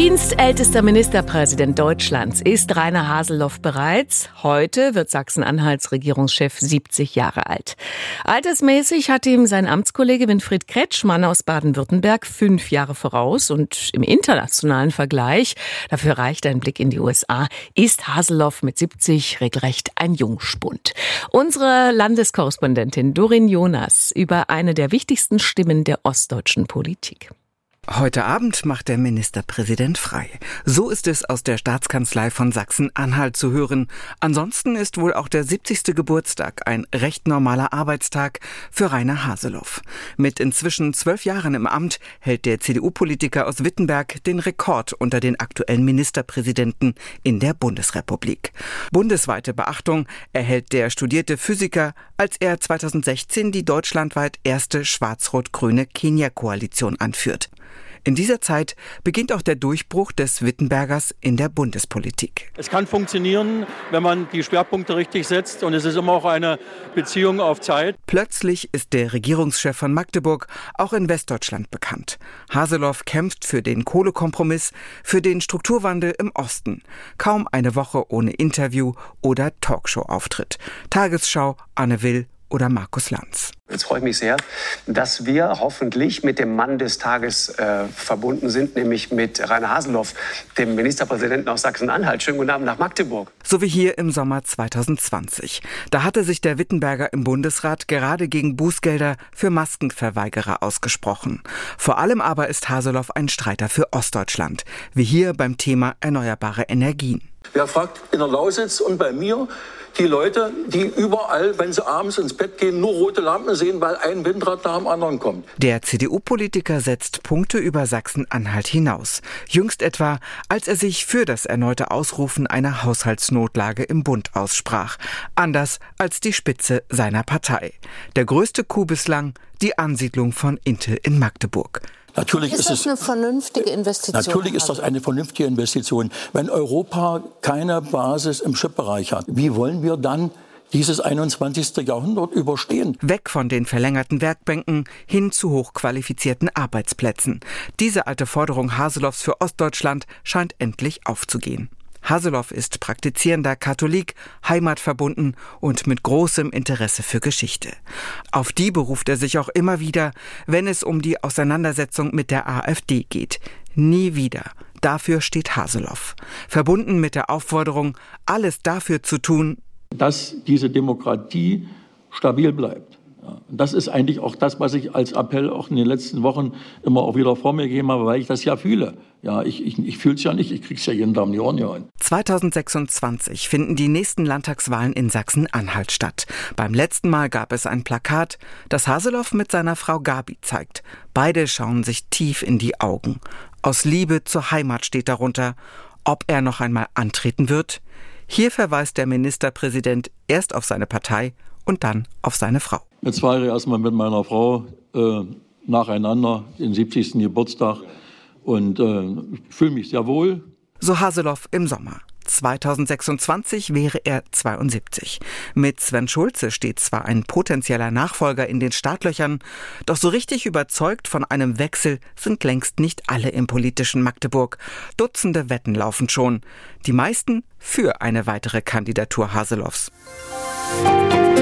Dienstältester Ministerpräsident Deutschlands ist Rainer Haseloff bereits. Heute wird Sachsen-Anhalts Regierungschef 70 Jahre alt. Altersmäßig hat ihm sein Amtskollege Winfried Kretschmann aus Baden-Württemberg fünf Jahre voraus und im internationalen Vergleich, dafür reicht ein Blick in die USA, ist Haseloff mit 70 regelrecht ein Jungspund. Unsere Landeskorrespondentin Dorin Jonas über eine der wichtigsten Stimmen der ostdeutschen Politik. Heute Abend macht der Ministerpräsident frei. So ist es aus der Staatskanzlei von Sachsen-Anhalt zu hören. Ansonsten ist wohl auch der 70. Geburtstag ein recht normaler Arbeitstag für Rainer Haseloff. Mit inzwischen zwölf Jahren im Amt hält der CDU-Politiker aus Wittenberg den Rekord unter den aktuellen Ministerpräsidenten in der Bundesrepublik. Bundesweite Beachtung erhält der studierte Physiker, als er 2016 die deutschlandweit erste schwarz-rot-grüne Kenia-Koalition anführt. In dieser Zeit beginnt auch der Durchbruch des Wittenbergers in der Bundespolitik. Es kann funktionieren, wenn man die Schwerpunkte richtig setzt und es ist immer auch eine Beziehung auf Zeit. Plötzlich ist der Regierungschef von Magdeburg auch in Westdeutschland bekannt. Haseloff kämpft für den Kohlekompromiss, für den Strukturwandel im Osten. Kaum eine Woche ohne Interview oder Talkshow-Auftritt. Tagesschau, Anne Will oder Markus Lanz. Jetzt freue ich mich sehr, dass wir hoffentlich mit dem Mann des Tages äh, verbunden sind, nämlich mit Rainer Haseloff, dem Ministerpräsidenten aus Sachsen-Anhalt. Schönen guten Abend nach Magdeburg. So wie hier im Sommer 2020. Da hatte sich der Wittenberger im Bundesrat gerade gegen Bußgelder für Maskenverweigerer ausgesprochen. Vor allem aber ist Haseloff ein Streiter für Ostdeutschland, wie hier beim Thema erneuerbare Energien. Wer fragt in der Lausitz und bei mir, die Leute, die überall, wenn sie abends ins Bett gehen, nur rote Lampen sehen, weil ein Windrad nach dem anderen kommt. Der CDU-Politiker setzt Punkte über Sachsen-Anhalt hinaus. Jüngst etwa, als er sich für das erneute Ausrufen einer Haushaltsnotlage im Bund aussprach. Anders als die Spitze seiner Partei. Der größte Coup bislang, die Ansiedlung von Intel in Magdeburg. Natürlich ist, ist das eine vernünftige Investition? Natürlich ist das eine vernünftige Investition. Wenn Europa keine Basis im Chipbereich hat, wie wollen wir dann dieses 21. Jahrhundert überstehen. Weg von den verlängerten Werkbänken hin zu hochqualifizierten Arbeitsplätzen. Diese alte Forderung Haseloffs für Ostdeutschland scheint endlich aufzugehen. Haseloff ist praktizierender Katholik, heimatverbunden und mit großem Interesse für Geschichte. Auf die beruft er sich auch immer wieder, wenn es um die Auseinandersetzung mit der AfD geht. Nie wieder. Dafür steht Haseloff. Verbunden mit der Aufforderung, alles dafür zu tun, dass diese Demokratie stabil bleibt. Das ist eigentlich auch das, was ich als Appell auch in den letzten Wochen immer auch wieder vor mir gegeben habe, weil ich das ja fühle. Ja, ich, ich, ich fühle es ja nicht, ich kriege es ja jeden Tag in die Ohren hier 2026 finden die nächsten Landtagswahlen in Sachsen-Anhalt statt. Beim letzten Mal gab es ein Plakat, das Haseloff mit seiner Frau Gabi zeigt. Beide schauen sich tief in die Augen. Aus Liebe zur Heimat steht darunter. Ob er noch einmal antreten wird? Hier verweist der Ministerpräsident erst auf seine Partei und dann auf seine Frau. Jetzt feiere ich erstmal mit meiner Frau äh, nacheinander den 70. Geburtstag und äh, fühle mich sehr wohl. So Haseloff im Sommer. 2026 wäre er 72. Mit Sven Schulze steht zwar ein potenzieller Nachfolger in den Startlöchern, doch so richtig überzeugt von einem Wechsel sind längst nicht alle im politischen Magdeburg. Dutzende Wetten laufen schon. Die meisten für eine weitere Kandidatur Haseloffs. Musik